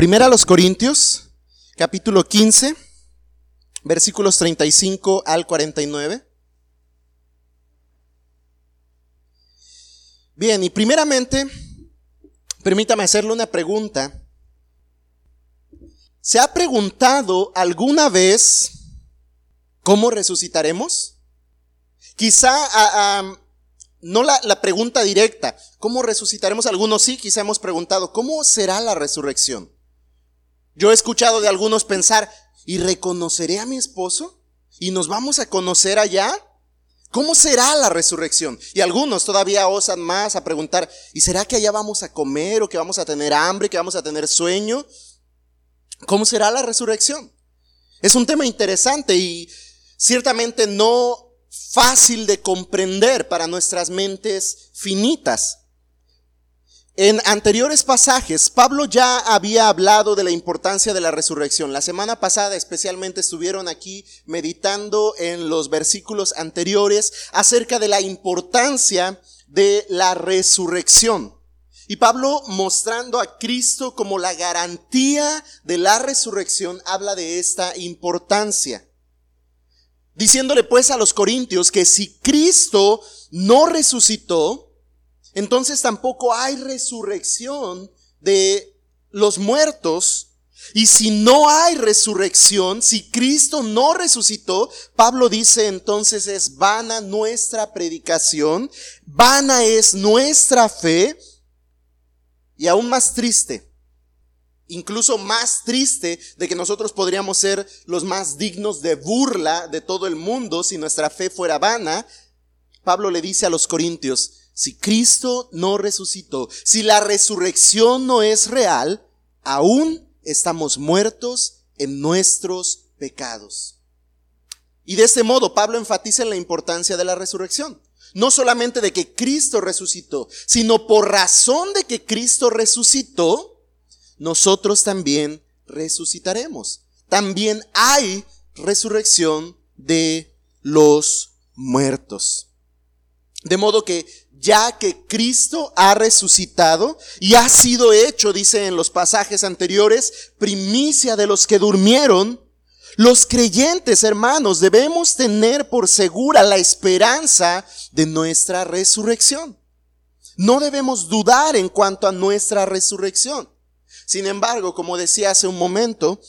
Primera a los Corintios, capítulo 15, versículos 35 al 49. Bien, y primeramente, permítame hacerle una pregunta. ¿Se ha preguntado alguna vez cómo resucitaremos? Quizá no la, la, pregunta directa, ¿cómo resucitaremos? Algunos sí, quizá hemos preguntado, ¿cómo será la resurrección? Yo he escuchado de algunos pensar, ¿y reconoceré a mi esposo? ¿Y nos vamos a conocer allá? ¿Cómo será la resurrección? Y algunos todavía osan más a preguntar, ¿y será que allá vamos a comer o que vamos a tener hambre, que vamos a tener sueño? ¿Cómo será la resurrección? Es un tema interesante y ciertamente no fácil de comprender para nuestras mentes finitas. En anteriores pasajes, Pablo ya había hablado de la importancia de la resurrección. La semana pasada especialmente estuvieron aquí meditando en los versículos anteriores acerca de la importancia de la resurrección. Y Pablo, mostrando a Cristo como la garantía de la resurrección, habla de esta importancia. Diciéndole pues a los corintios que si Cristo no resucitó, entonces tampoco hay resurrección de los muertos. Y si no hay resurrección, si Cristo no resucitó, Pablo dice entonces es vana nuestra predicación, vana es nuestra fe y aún más triste, incluso más triste de que nosotros podríamos ser los más dignos de burla de todo el mundo si nuestra fe fuera vana. Pablo le dice a los corintios, si Cristo no resucitó, si la resurrección no es real, aún estamos muertos en nuestros pecados. Y de este modo Pablo enfatiza en la importancia de la resurrección. No solamente de que Cristo resucitó, sino por razón de que Cristo resucitó, nosotros también resucitaremos. También hay resurrección de los muertos. De modo que ya que Cristo ha resucitado y ha sido hecho, dice en los pasajes anteriores, primicia de los que durmieron, los creyentes, hermanos, debemos tener por segura la esperanza de nuestra resurrección. No debemos dudar en cuanto a nuestra resurrección. Sin embargo, como decía hace un momento,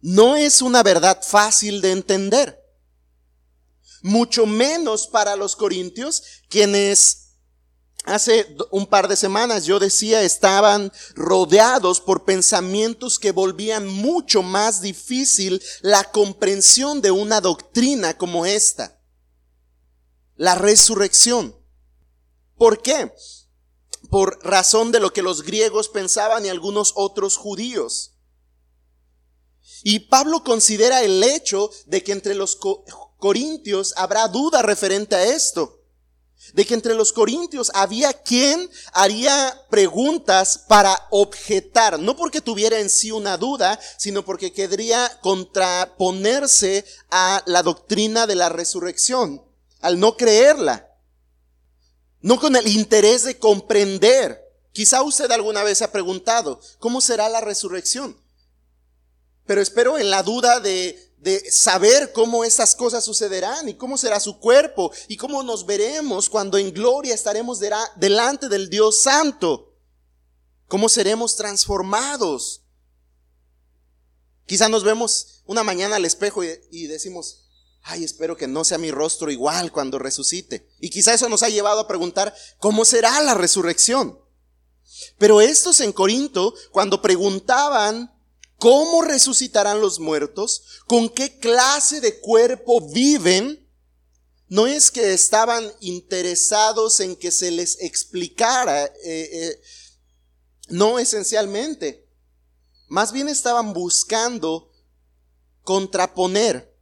no es una verdad fácil de entender mucho menos para los corintios, quienes Hace un par de semanas yo decía estaban rodeados por pensamientos que volvían mucho más difícil la comprensión de una doctrina como esta. La resurrección. ¿Por qué? Por razón de lo que los griegos pensaban y algunos otros judíos. Y Pablo considera el hecho de que entre los corintios habrá duda referente a esto. De que entre los corintios había quien haría preguntas para objetar, no porque tuviera en sí una duda, sino porque querría contraponerse a la doctrina de la resurrección, al no creerla. No con el interés de comprender. Quizá usted alguna vez se ha preguntado, ¿cómo será la resurrección? Pero espero en la duda de, de saber cómo estas cosas sucederán y cómo será su cuerpo y cómo nos veremos cuando en gloria estaremos delante del Dios Santo. Cómo seremos transformados. Quizá nos vemos una mañana al espejo y, decimos, ay, espero que no sea mi rostro igual cuando resucite. Y quizá eso nos ha llevado a preguntar, ¿cómo será la resurrección? Pero estos en Corinto, cuando preguntaban ¿Cómo resucitarán los muertos? ¿Con qué clase de cuerpo viven? No es que estaban interesados en que se les explicara, eh, eh, no esencialmente. Más bien estaban buscando contraponer,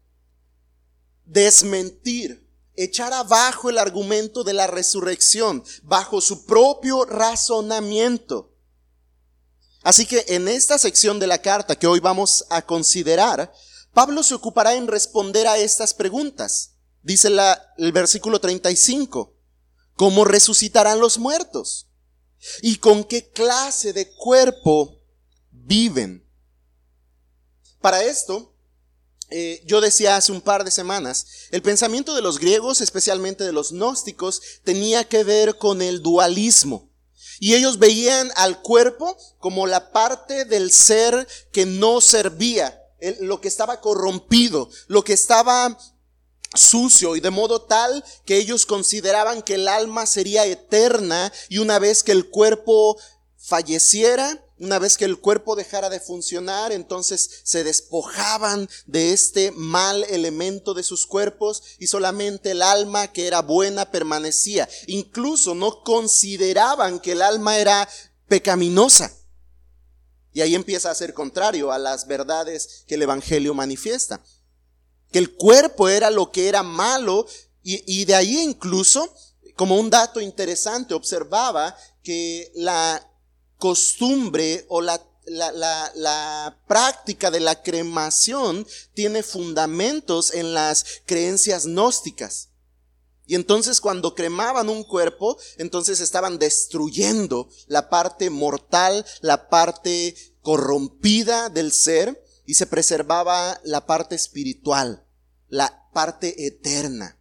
desmentir, echar abajo el argumento de la resurrección bajo su propio razonamiento. Así que en esta sección de la carta que hoy vamos a considerar, Pablo se ocupará en responder a estas preguntas. Dice el versículo 35, ¿cómo resucitarán los muertos? ¿Y con qué clase de cuerpo viven. Para esto, eh, yo decía hace un par de semanas, el pensamiento de los griegos, especialmente de los gnósticos, tenía que ver con el dualismo. Y ellos veían al cuerpo como la parte del ser que no servía, lo que estaba corrompido, lo que estaba sucio y de modo tal que ellos consideraban que el alma sería eterna y una vez que el cuerpo falleciera, una vez que el cuerpo dejara de funcionar, entonces se despojaban de este mal elemento de sus cuerpos y solamente el alma que era buena permanecía. Incluso no consideraban que el alma era pecaminosa. Y ahí empieza a ser contrario a las verdades que el Evangelio manifiesta. Que el cuerpo era lo que era malo y, y de ahí incluso, como un dato interesante, observaba que la costumbre o la, la, práctica de la cremación tiene fundamentos en las creencias gnósticas. Y entonces cuando cremaban un cuerpo, entonces estaban destruyendo la parte mortal, la parte corrompida del ser y se preservaba la parte espiritual, la parte eterna.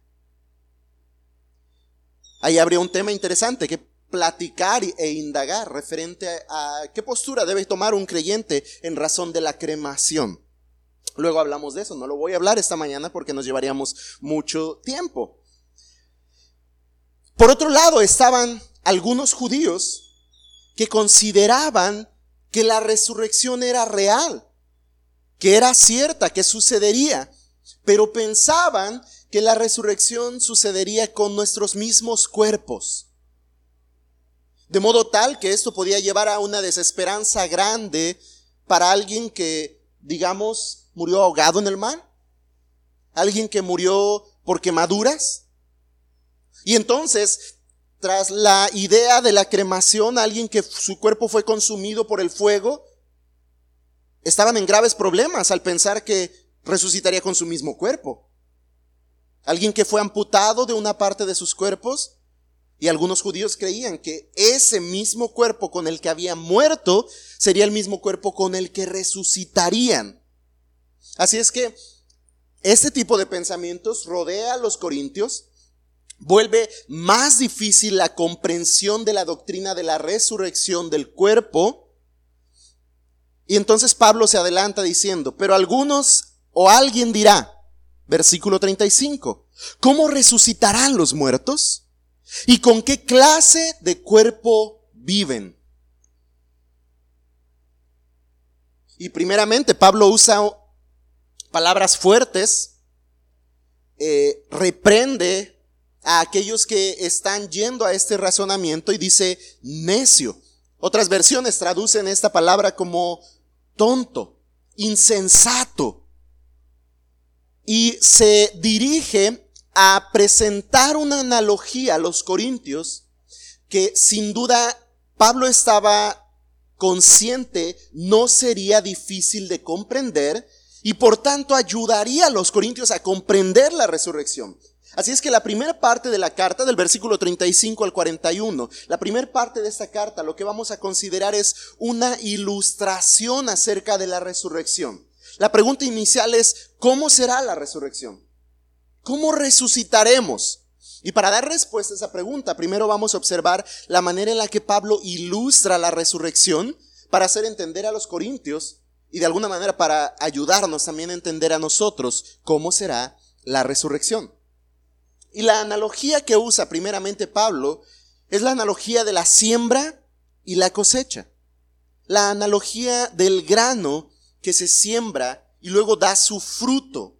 Ahí habría un tema interesante que platicar e indagar referente a qué postura debe tomar un creyente en razón de la cremación. Luego hablamos de eso, no lo voy a hablar esta mañana porque nos llevaríamos mucho tiempo. Por otro lado, estaban algunos judíos que consideraban que la resurrección era real, que era cierta, que sucedería, pero pensaban que la resurrección sucedería con nuestros mismos cuerpos de modo tal que esto podía llevar a una desesperanza grande para alguien que, digamos, murió ahogado en el mar. Alguien que murió por quemaduras. Y entonces, tras la idea de la cremación, alguien que su cuerpo fue consumido por el fuego, estaban en graves problemas al pensar que resucitaría con su mismo cuerpo. Alguien que fue amputado de una parte de sus cuerpos y algunos judíos creían que ese mismo cuerpo con el que había muerto sería el mismo cuerpo con el que resucitarían. Así es que este tipo de pensamientos rodea a los corintios, vuelve más difícil la comprensión de la doctrina de la resurrección del cuerpo. Y entonces Pablo se adelanta diciendo, pero algunos o alguien dirá, versículo 35, ¿cómo resucitarán los muertos? ¿Y con qué clase de cuerpo viven? Y primeramente Pablo usa palabras fuertes, eh, reprende a aquellos que están yendo a este razonamiento y dice necio. Otras versiones traducen esta palabra como tonto, insensato. Y se dirige a presentar una analogía a los corintios que sin duda Pablo estaba consciente no sería difícil de comprender y por tanto ayudaría a los corintios a comprender la resurrección. Así es que la primera parte de la carta, del versículo 35 al 41, la primera parte de esta carta, lo que vamos a considerar es una ilustración acerca de la resurrección. La pregunta inicial es, ¿cómo será la resurrección? ¿Cómo resucitaremos? Y para dar respuesta a esa pregunta, primero vamos a observar la manera en la que Pablo ilustra la resurrección para hacer entender a los corintios y de alguna manera para ayudarnos también a entender a nosotros cómo será la resurrección. Y la analogía que usa primeramente Pablo es la analogía de la siembra y la cosecha. La analogía del grano que se siembra y luego da su fruto.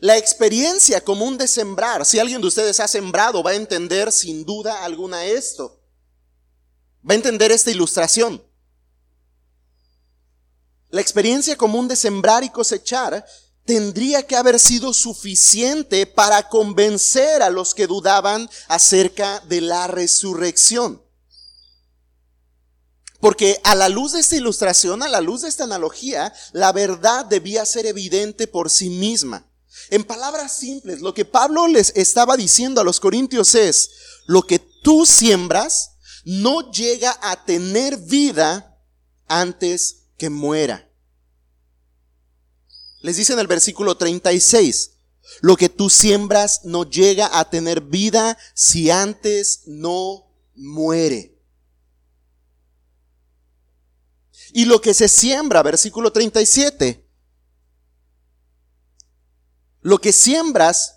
La experiencia común de sembrar, si alguien de ustedes ha sembrado, va a entender sin duda alguna esto. Va a entender esta ilustración. La experiencia común de sembrar y cosechar tendría que haber sido suficiente para convencer a los que dudaban acerca de la resurrección. Porque a la luz de esta ilustración, a la luz de esta analogía, la verdad debía ser evidente por sí misma. En palabras simples, lo que Pablo les estaba diciendo a los corintios es, lo que tú siembras no llega a tener vida antes que muera. Les dice en el versículo 36, lo que tú siembras no llega a tener vida si antes no muere. Y lo que se siembra, versículo 37, lo que siembras,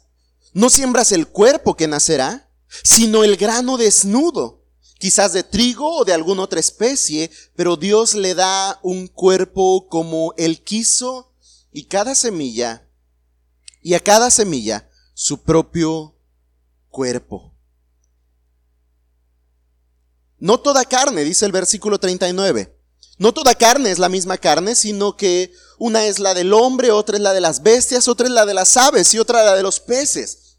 no siembras el cuerpo que nacerá, sino el grano desnudo, quizás de trigo o de alguna otra especie, pero Dios le da un cuerpo como Él quiso y cada semilla, y a cada semilla su propio cuerpo. No toda carne, dice el versículo 39. No toda carne es la misma carne, sino que una es la del hombre, otra es la de las bestias, otra es la de las aves y otra la de los peces.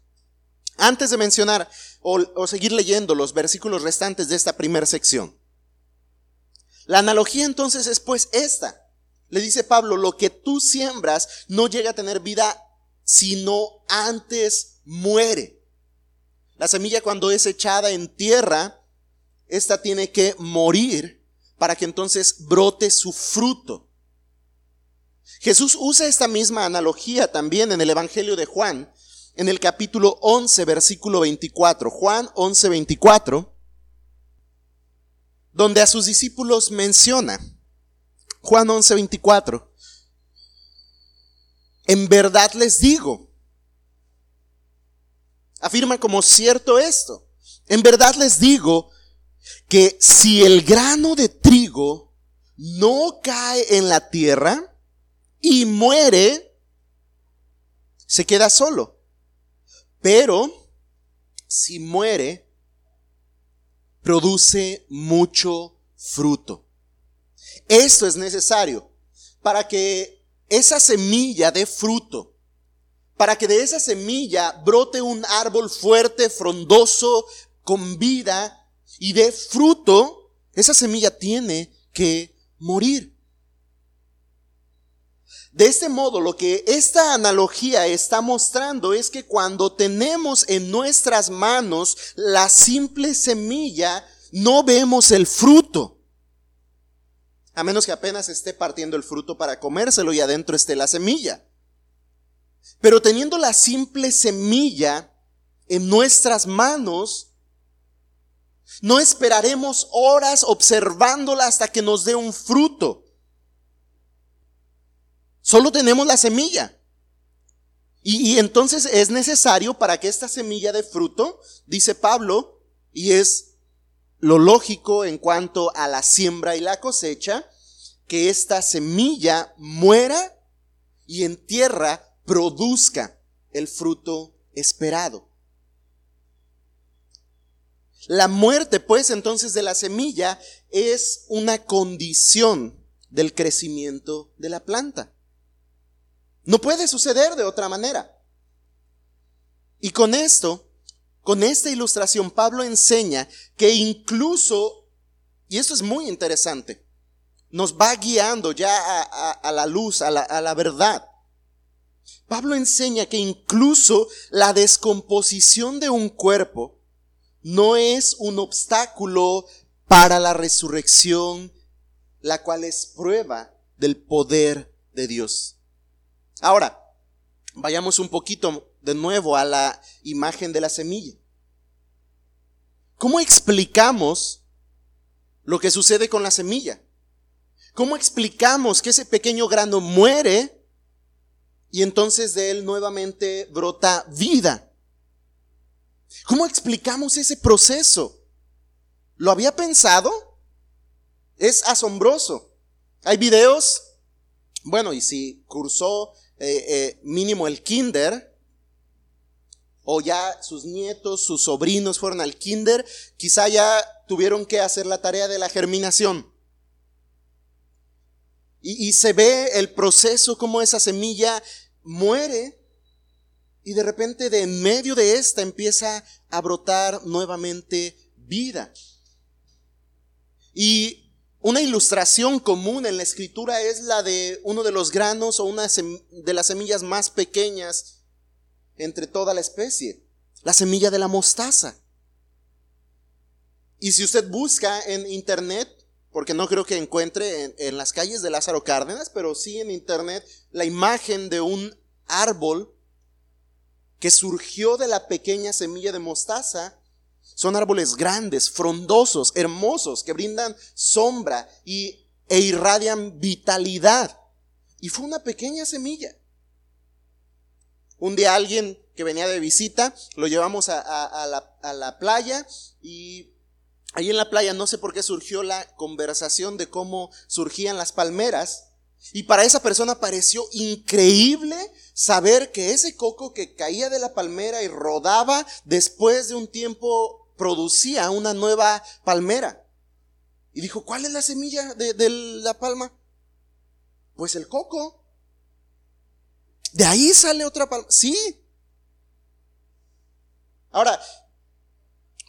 Antes de mencionar o, seguir leyendo los versículos restantes de esta primera sección. La analogía entonces es pues esta. Le dice Pablo, lo que tú siembras no llega a tener vida sino antes muere. La semilla cuando es echada en tierra, esta tiene que morir para que entonces brote su fruto. Jesús usa esta misma analogía también en el Evangelio de Juan, en el capítulo 11, versículo 24. Juan 11, 24, donde a sus discípulos menciona, Juan 11, 24, en verdad les digo, afirma como cierto esto, en verdad les digo que si el grano de trigo no cae en la tierra y muere, se queda solo. Pero si muere, produce mucho fruto. Esto es necesario para que esa semilla dé fruto, para que de esa semilla brote un árbol fuerte, frondoso, con vida y dé fruto, esa semilla tiene que morir. De este modo, lo que esta analogía está mostrando es que cuando tenemos en nuestras manos la simple semilla, no vemos el fruto. A menos que apenas esté partiendo el fruto para comérselo y adentro esté la semilla. Pero teniendo la simple semilla en nuestras manos, no esperaremos horas observándola hasta que nos dé un fruto. Solo tenemos la semilla. Y, entonces es necesario para que esta semilla dé fruto, dice Pablo, y es lo lógico en cuanto a la siembra y la cosecha, que esta semilla muera y en tierra produzca el fruto esperado. La muerte, pues, entonces de la semilla es una condición del crecimiento de la planta. No puede suceder de otra manera. Y con esto, con esta ilustración, Pablo enseña que incluso, y esto es muy interesante, nos va guiando ya a, la luz, a la, a la verdad. Pablo enseña que incluso la descomposición de un cuerpo no es un obstáculo para la resurrección, la cual es prueba del poder de Dios. Ahora, vayamos un poquito de nuevo a la imagen de la semilla. ¿Cómo explicamos lo que sucede con la semilla? ¿Cómo explicamos que ese pequeño grano muere y entonces de él nuevamente brota vida? ¿Cómo explicamos ese proceso? ¿Lo había pensado? Es asombroso. Hay videos, bueno, y si cursó eh, eh, mínimo el kinder, o ya sus nietos, sus sobrinos fueron al kinder, quizá ya tuvieron que hacer la tarea de la germinación. Y, y se ve el proceso, como esa semilla muere y de repente de en medio de esta empieza a brotar nuevamente vida. Y una ilustración común en la escritura es la de uno de los granos o una de las semillas más pequeñas entre toda la especie, la semilla de la mostaza. Y si usted busca en internet porque no creo que encuentre en, las calles de Lázaro Cárdenas, pero sí en internet, la imagen de un árbol que surgió de la pequeña semilla de mostaza. Son árboles grandes, frondosos, hermosos, que brindan sombra y, e irradian vitalidad. Y fue una pequeña semilla. Un día alguien que venía de visita, lo llevamos a, la, a la playa y ahí en la playa no sé por qué surgió la conversación de cómo surgían las palmeras. Y para esa persona pareció increíble saber que ese coco que caía de la palmera y rodaba, después de un tiempo producía una nueva palmera. Y dijo, ¿cuál es la semilla de, la palma? Pues el coco. De ahí sale otra palma. Sí, Ahora,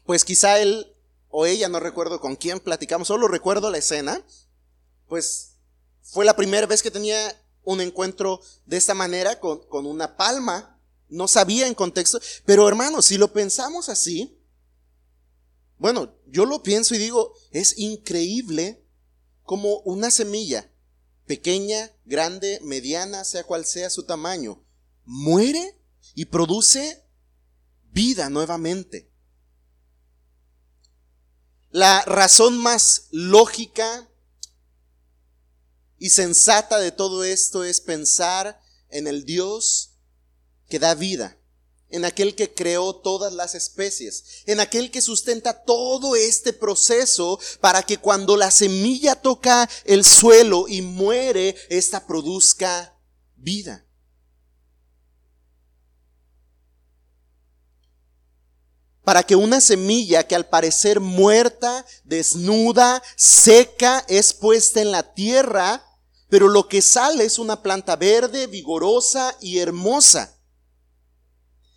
pues quizá él o ella, no recuerdo con quién platicamos, solo recuerdo la escena, pues fue la primera vez que tenía un encuentro de esta manera con, con una palma, no sabía en contexto, pero hermanos, si lo pensamos así, bueno, yo lo pienso y digo, es increíble como una semilla, pequeña, grande, mediana, sea cual sea su tamaño, muere y produce vida nuevamente. La razón más lógica y sensata de todo esto es pensar en el Dios que da vida, en aquel que creó todas las especies, en aquel que sustenta todo este proceso para que cuando la semilla toca el suelo y muere, ésta produzca vida. para que una semilla que al parecer muerta, desnuda, seca, es puesta en la tierra, pero lo que sale es una planta verde, vigorosa y hermosa.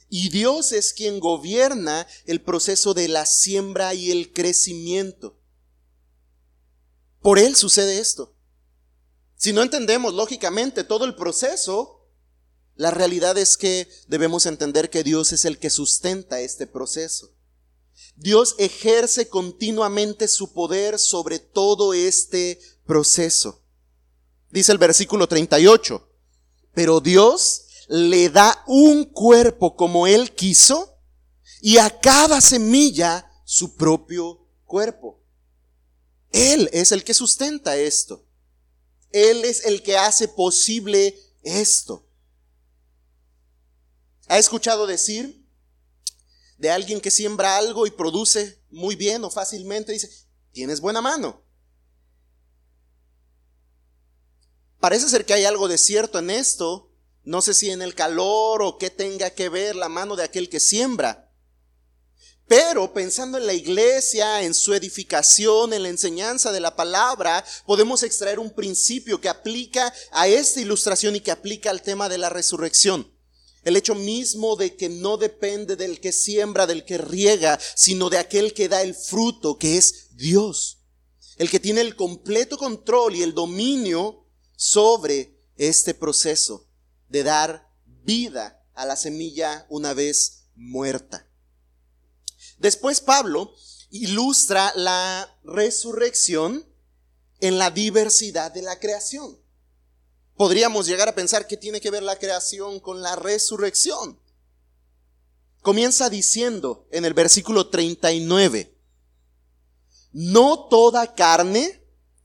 Y Dios es quien gobierna el proceso de la siembra y el crecimiento. Por Él sucede esto. Si no entendemos lógicamente todo el proceso, la realidad es que debemos entender que Dios es el que sustenta este proceso. Dios ejerce continuamente su poder sobre todo este proceso. Dice el versículo 38, pero Dios le da un cuerpo como Él quiso y a cada semilla su propio cuerpo. Él es el que sustenta esto. Él es el que hace posible esto. ¿Ha escuchado decir de alguien que siembra algo y produce muy bien o fácilmente? Dice, tienes buena mano. Parece ser que hay algo de cierto en esto. No sé si en el calor o qué tenga que ver la mano de aquel que siembra. Pero pensando en la iglesia, en su edificación, en la enseñanza de la palabra, podemos extraer un principio que aplica a esta ilustración y que aplica al tema de la resurrección. El hecho mismo de que no depende del que siembra, del que riega, sino de aquel que da el fruto, que es Dios. El que tiene el completo control y el dominio sobre este proceso de dar vida a la semilla una vez muerta. Después Pablo ilustra la resurrección en la diversidad de la creación podríamos llegar a pensar que tiene que ver la creación con la resurrección. Comienza diciendo en el versículo 39, no toda carne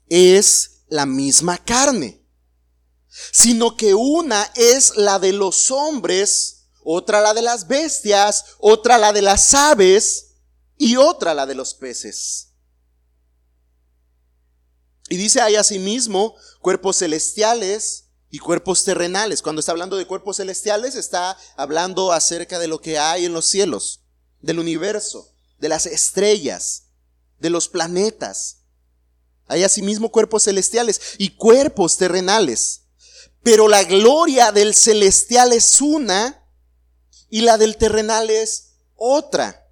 es la misma carne, sino que una es la de los hombres, otra la de las bestias, otra la de las aves y otra la de los peces. Y dice ahí asimismo cuerpos celestiales, y cuerpos terrenales. Cuando está hablando de cuerpos celestiales, está hablando acerca de lo que hay en los cielos, del universo, de las estrellas, de los planetas. Hay asimismo cuerpos celestiales y cuerpos terrenales. Pero la gloria del celestial es una y la del terrenal es otra.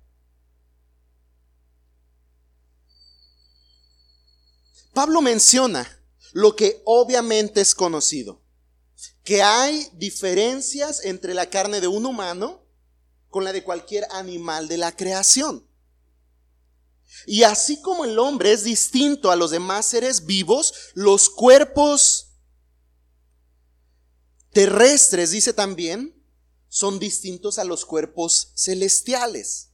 Pablo menciona lo que obviamente es conocido que hay diferencias entre la carne de un humano con la de cualquier animal de la creación. Y así como el hombre es distinto a los demás seres vivos, los cuerpos terrestres, dice también, son distintos a los cuerpos celestiales.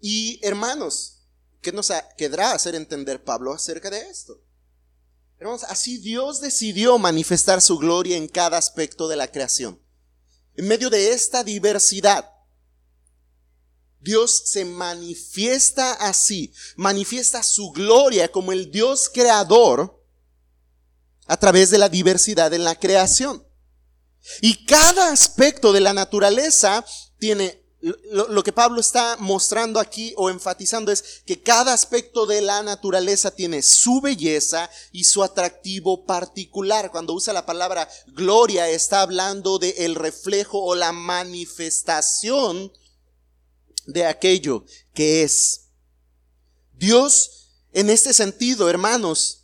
Y hermanos, ¿qué nos quedará hacer entender Pablo acerca de esto? Hermanos, así Dios decidió manifestar su gloria en cada aspecto de la creación. En medio de esta diversidad, Dios se manifiesta así, manifiesta su gloria como el Dios creador a través de la diversidad en la creación. Y cada aspecto de la naturaleza tiene, lo, que Pablo está mostrando aquí o enfatizando es que cada aspecto de la naturaleza tiene su belleza y su atractivo particular. Cuando usa la palabra gloria está hablando de el reflejo o la manifestación de aquello que es. Dios, en este sentido, hermanos,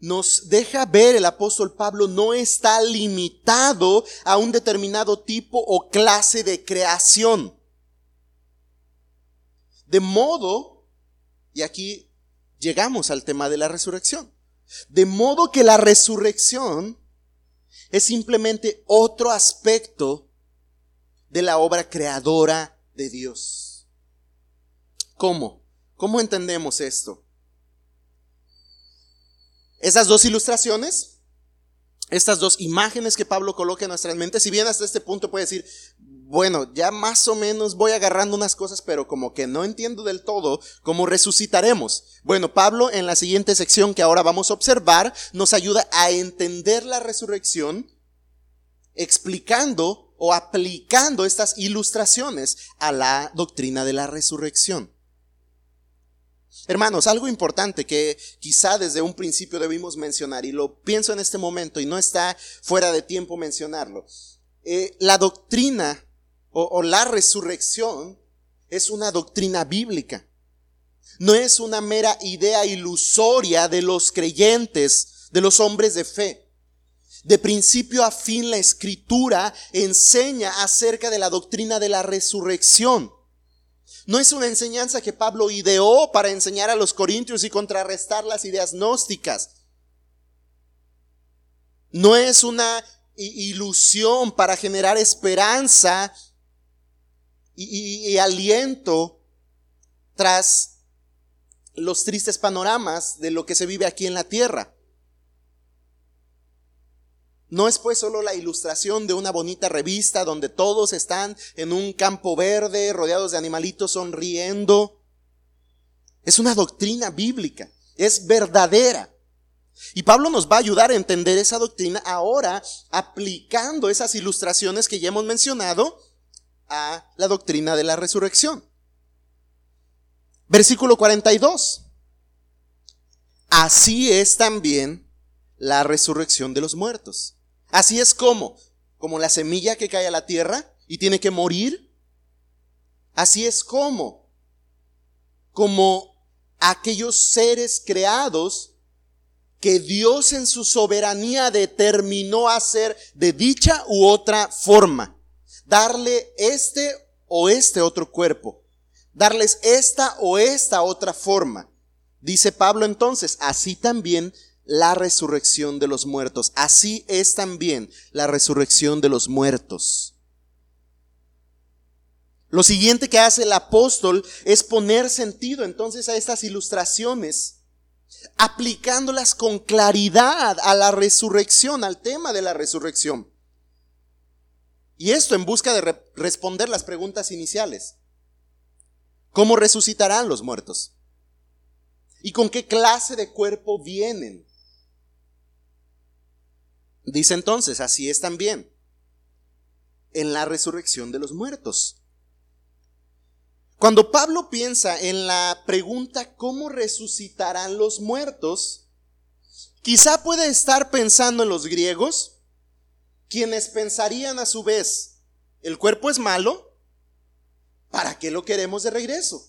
nos deja ver el apóstol Pablo no está limitado a un determinado tipo o clase de creación. De modo, y aquí llegamos al tema de la resurrección, de modo que la resurrección es simplemente otro aspecto de la obra creadora de Dios. ¿Cómo? ¿Cómo entendemos esto? Esas dos ilustraciones, estas dos imágenes que Pablo coloca en nuestras mentes, si bien hasta este punto puede decir, bueno, ya más o menos voy agarrando unas cosas, pero como que no entiendo del todo cómo resucitaremos. Bueno, Pablo en la siguiente sección que ahora vamos a observar nos ayuda a entender la resurrección explicando o aplicando estas ilustraciones a la doctrina de la resurrección. Hermanos, algo importante que quizá desde un principio debimos mencionar, y lo pienso en este momento y no está fuera de tiempo mencionarlo, eh, la doctrina o, o la resurrección es una doctrina bíblica. No es una mera idea ilusoria de los creyentes, de los hombres de fe. De principio a fin la escritura enseña acerca de la doctrina de la resurrección. No es una enseñanza que Pablo ideó para enseñar a los corintios y contrarrestar las ideas gnósticas. No es una ilusión para generar esperanza y, aliento tras los tristes panoramas de lo que se vive aquí en la tierra. No es pues solo la ilustración de una bonita revista donde todos están en un campo verde, rodeados de animalitos sonriendo. Es una doctrina bíblica, es verdadera. Y Pablo nos va a ayudar a entender esa doctrina ahora aplicando esas ilustraciones que ya hemos mencionado a la doctrina de la resurrección. Versículo 42. Así es también la resurrección de los muertos. Así es como, como la semilla que cae a la tierra y tiene que morir. Así es como, como aquellos seres creados que Dios en su soberanía determinó hacer de dicha u otra forma. Darle este o este otro cuerpo. Darles esta o esta otra forma. Dice Pablo entonces, así también la resurrección de los muertos. Así es también la resurrección de los muertos. Lo siguiente que hace el apóstol es poner sentido entonces a estas ilustraciones, aplicándolas con claridad a la resurrección, al tema de la resurrección. Y esto en busca de responder las preguntas iniciales. ¿Cómo resucitarán los muertos? ¿Y con qué clase de cuerpo vienen? Dice entonces, así es también en la resurrección de los muertos. Cuando Pablo piensa en la pregunta ¿cómo resucitarán los muertos? Quizá puede estar pensando en los griegos, quienes pensarían a su vez, el cuerpo es malo, ¿para qué lo queremos de regreso?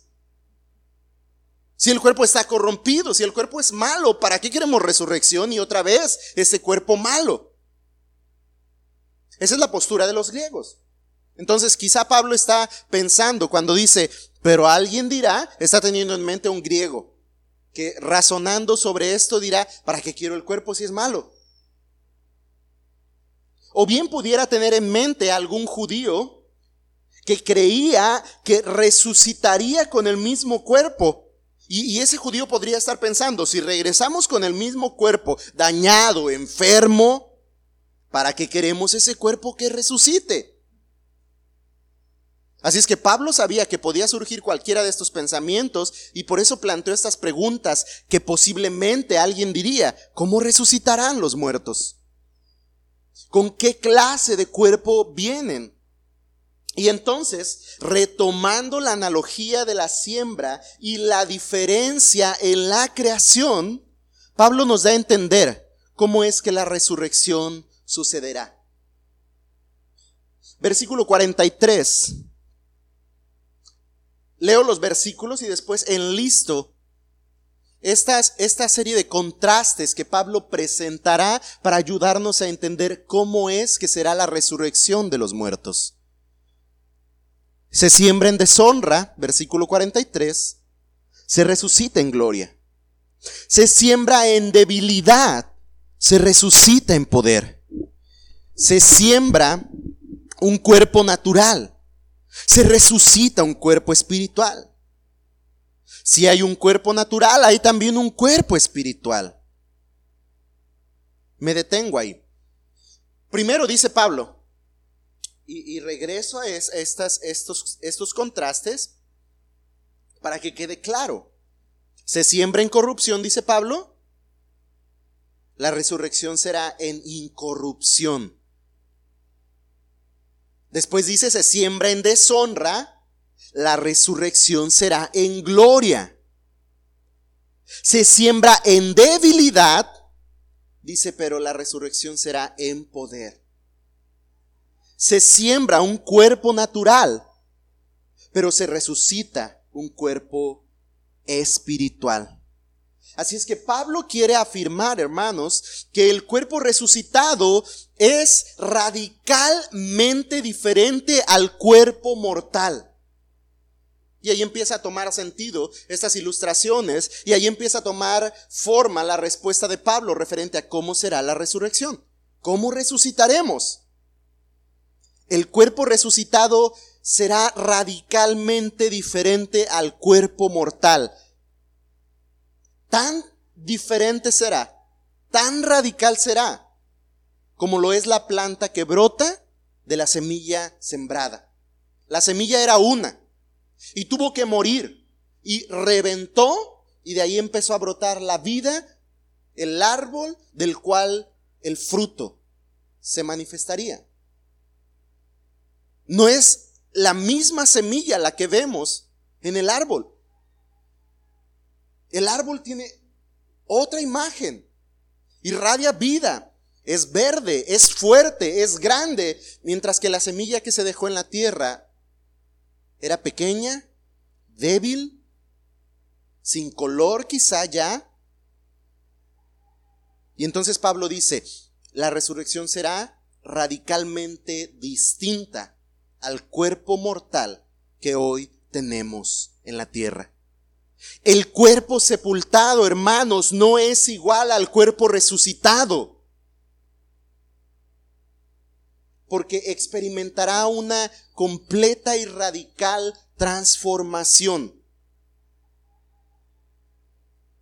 Si el cuerpo está corrompido, si el cuerpo es malo, ¿para qué queremos resurrección y otra vez ese cuerpo malo? Esa es la postura de los griegos. Entonces quizá Pablo está pensando cuando dice, pero alguien dirá, está teniendo en mente un griego, que razonando sobre esto dirá, ¿para qué quiero el cuerpo si es malo? O bien pudiera tener en mente algún judío que creía que resucitaría con el mismo cuerpo. Y, ese judío podría estar pensando, si regresamos con el mismo cuerpo, dañado, enfermo, ¿para qué queremos ese cuerpo que resucite? Así es que Pablo sabía que podía surgir cualquiera de estos pensamientos y por eso planteó estas preguntas que posiblemente alguien diría, ¿cómo resucitarán los muertos? ¿Con qué clase de cuerpo vienen? Y entonces, retomando la analogía de la siembra y la diferencia en la creación, Pablo nos da a entender cómo es que la resurrección sucederá. Versículo 43 leo los versículos y después enlisto estas, esta serie de contrastes que Pablo presentará para ayudarnos a entender cómo es que será la resurrección de los muertos. Se siembra en deshonra, versículo 43, se resucita en gloria. Se siembra en debilidad, se resucita en poder. Se siembra un cuerpo natural, se resucita un cuerpo espiritual. Si hay un cuerpo natural, hay también un cuerpo espiritual. Me detengo ahí. Primero dice Pablo, y, regreso a estas, estos, estos contrastes para que quede claro. Se siembra en corrupción, dice Pablo, la resurrección será en incorrupción. Después dice, se siembra en deshonra, la resurrección será en gloria. Se siembra en debilidad, dice, pero la resurrección será en poder. Se siembra un cuerpo natural, pero se resucita un cuerpo espiritual. Así es que Pablo quiere afirmar, hermanos, que el cuerpo resucitado es radicalmente diferente al cuerpo mortal. Y ahí empieza a tomar sentido estas ilustraciones y ahí empieza a tomar forma la respuesta de Pablo referente a cómo será la resurrección. ¿Cómo resucitaremos? El cuerpo resucitado será radicalmente diferente al cuerpo mortal tan diferente será, tan radical será, como lo es la planta que brota de la semilla sembrada. La semilla era una y tuvo que morir y reventó y de ahí empezó a brotar la vida, el árbol del cual el fruto se manifestaría. No es la misma semilla la que vemos en el árbol. El árbol tiene otra imagen, irradia vida, es verde, es fuerte, es grande, mientras que la semilla que se dejó en la tierra era pequeña, débil, sin color quizá ya. Y entonces Pablo dice, la resurrección será radicalmente distinta al cuerpo mortal que hoy tenemos en la tierra. El cuerpo sepultado, hermanos, no es igual al cuerpo resucitado. Porque experimentará una completa y radical transformación.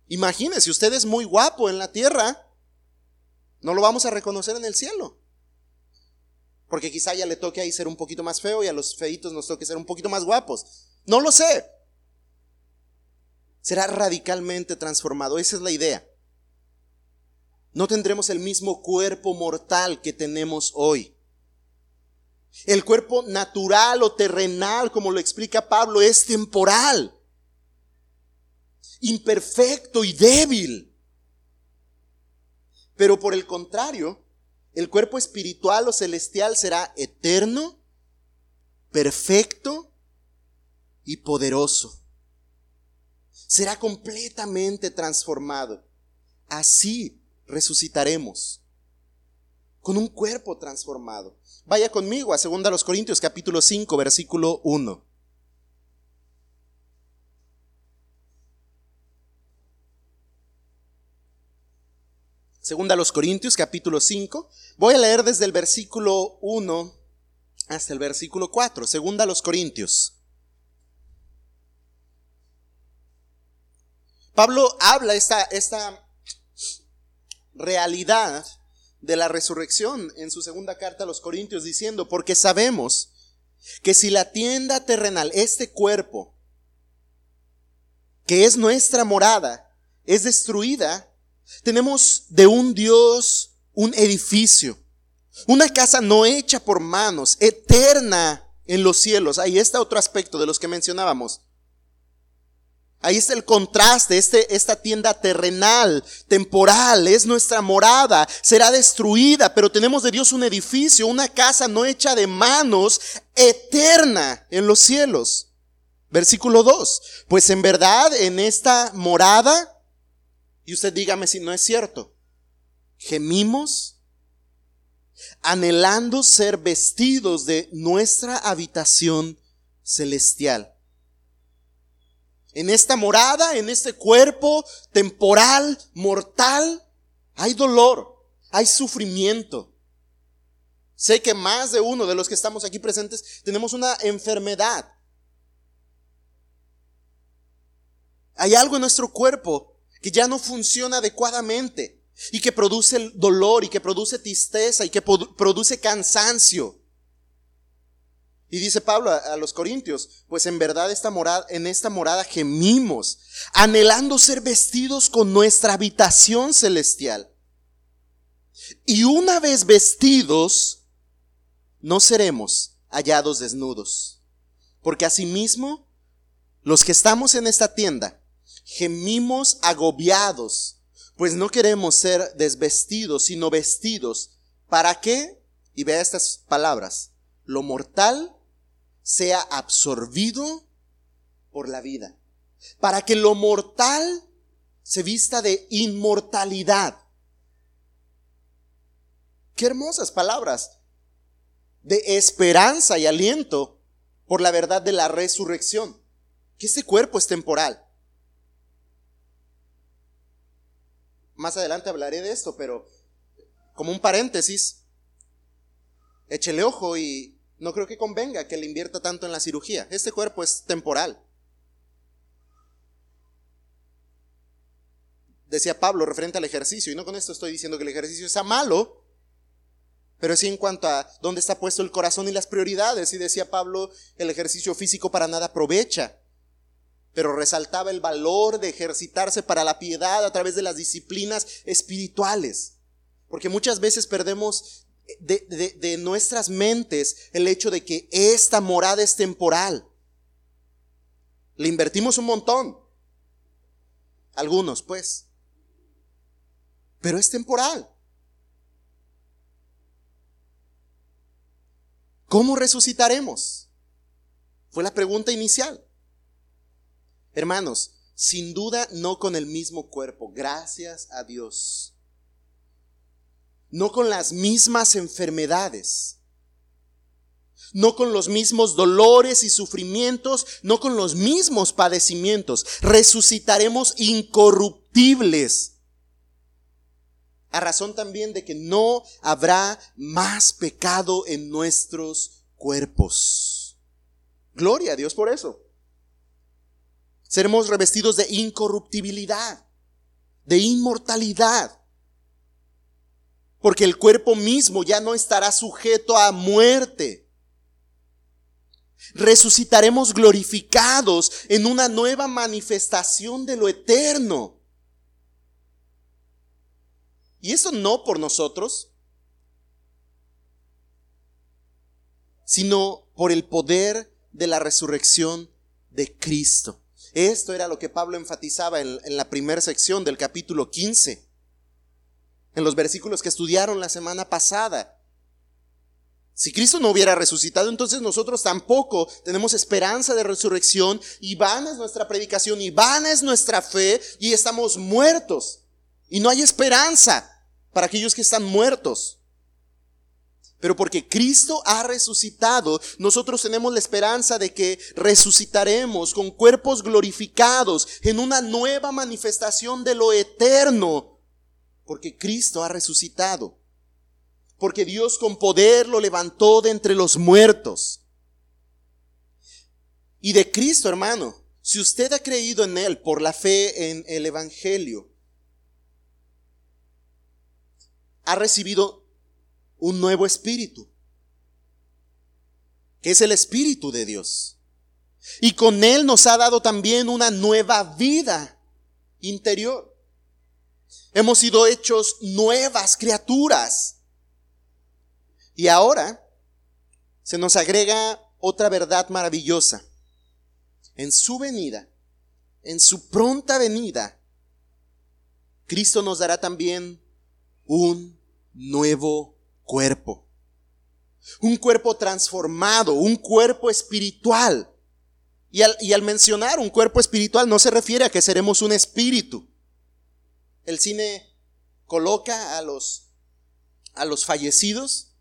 Imagínese, usted es muy guapo en la tierra, no lo vamos a reconocer en el cielo. Porque quizá ya le toque ahí ser un poquito más feo y a los feitos nos toque ser un poquito más guapos. No lo sé será radicalmente transformado. Esa es la idea. No tendremos el mismo cuerpo mortal que tenemos hoy. El cuerpo natural o terrenal, como lo explica Pablo, es temporal, imperfecto y débil. Pero por el contrario, el cuerpo espiritual o celestial será eterno, perfecto y poderoso será completamente transformado. Así resucitaremos. Con un cuerpo transformado. Vaya conmigo a 2 Corintios capítulo 5, versículo 1. Segunda a los Corintios, capítulo 5. Voy a leer desde el versículo 1 hasta el versículo 4. Segunda a los Corintios. Pablo habla esta, esta realidad de la resurrección en su segunda carta a los Corintios diciendo, porque sabemos que si la tienda terrenal, este cuerpo, que es nuestra morada, es destruida, tenemos de un Dios un edificio, una casa no hecha por manos, eterna en los cielos. Ahí está otro aspecto de los que mencionábamos. Ahí está el contraste, este, esta tienda terrenal, temporal, es nuestra morada, será destruida, pero tenemos de Dios un edificio, una casa no hecha de manos, eterna en los cielos. Versículo 2. Pues en verdad en esta morada y usted dígame si no es cierto. Gemimos anhelando ser vestidos de nuestra habitación celestial. En esta morada, en este cuerpo temporal, mortal, hay dolor, hay sufrimiento. Sé que más de uno de los que estamos aquí presentes tenemos una enfermedad. Hay algo en nuestro cuerpo que ya no funciona adecuadamente y que produce dolor y que produce tristeza y que produce cansancio. Y dice Pablo a, los Corintios, pues en verdad esta morada, en esta morada gemimos, anhelando ser vestidos con nuestra habitación celestial. Y una vez vestidos, no seremos hallados desnudos. Porque asimismo, los que estamos en esta tienda, gemimos agobiados, pues no queremos ser desvestidos, sino vestidos. ¿Para qué? Y vea estas palabras. Lo mortal sea absorbido por la vida. Para que lo mortal se vista de inmortalidad. Qué hermosas palabras de esperanza y aliento por la verdad de la resurrección. Que este cuerpo es temporal. Más adelante hablaré de esto, pero como un paréntesis, échele ojo y no creo que convenga que le invierta tanto en la cirugía. Este cuerpo es temporal. Decía Pablo referente al ejercicio, y no con esto estoy diciendo que el ejercicio sea malo, pero sí en cuanto a dónde está puesto el corazón y las prioridades. Y decía Pablo, el ejercicio físico para nada aprovecha pero resaltaba el valor de ejercitarse para la piedad a través de las disciplinas espirituales. Porque muchas veces perdemos de, nuestras mentes el hecho de que esta morada es temporal. Le invertimos un montón. Algunos, pues. Pero es temporal. ¿Cómo resucitaremos? Fue la pregunta inicial. Hermanos, sin duda no con el mismo cuerpo, gracias a Dios. No con las mismas enfermedades. No con los mismos dolores y sufrimientos, no con los mismos padecimientos. Resucitaremos incorruptibles. A razón también de que no habrá más pecado en nuestros cuerpos. Gloria a Dios por eso. Seremos revestidos de incorruptibilidad, de inmortalidad. Porque el cuerpo mismo ya no estará sujeto a muerte. Resucitaremos glorificados en una nueva manifestación de lo eterno. Y eso no por nosotros, sino por el poder de la resurrección de Cristo. Esto era lo que Pablo enfatizaba en, la primera sección del capítulo 15, en los versículos que estudiaron la semana pasada. Si Cristo no hubiera resucitado, entonces nosotros tampoco tenemos esperanza de resurrección y vana es nuestra predicación y vana es nuestra fe y estamos muertos. Y no hay esperanza para aquellos que están muertos. Pero porque Cristo ha resucitado, nosotros tenemos la esperanza de que resucitaremos con cuerpos glorificados en una nueva manifestación de lo eterno. Porque Cristo ha resucitado. Porque Dios con poder lo levantó de entre los muertos. Y de Cristo, hermano, si usted ha creído en Él por la fe en el Evangelio, ha recibido un nuevo espíritu, que es el espíritu de Dios. Y con Él nos ha dado también una nueva vida interior. Hemos sido hechos nuevas criaturas. Y ahora se nos agrega otra verdad maravillosa. En su venida, en su pronta venida, Cristo nos dará también un nuevo cuerpo. Un cuerpo transformado, un cuerpo espiritual. Y al, y al, mencionar un cuerpo espiritual no se refiere a que seremos un espíritu. El cine coloca a los, a los fallecidos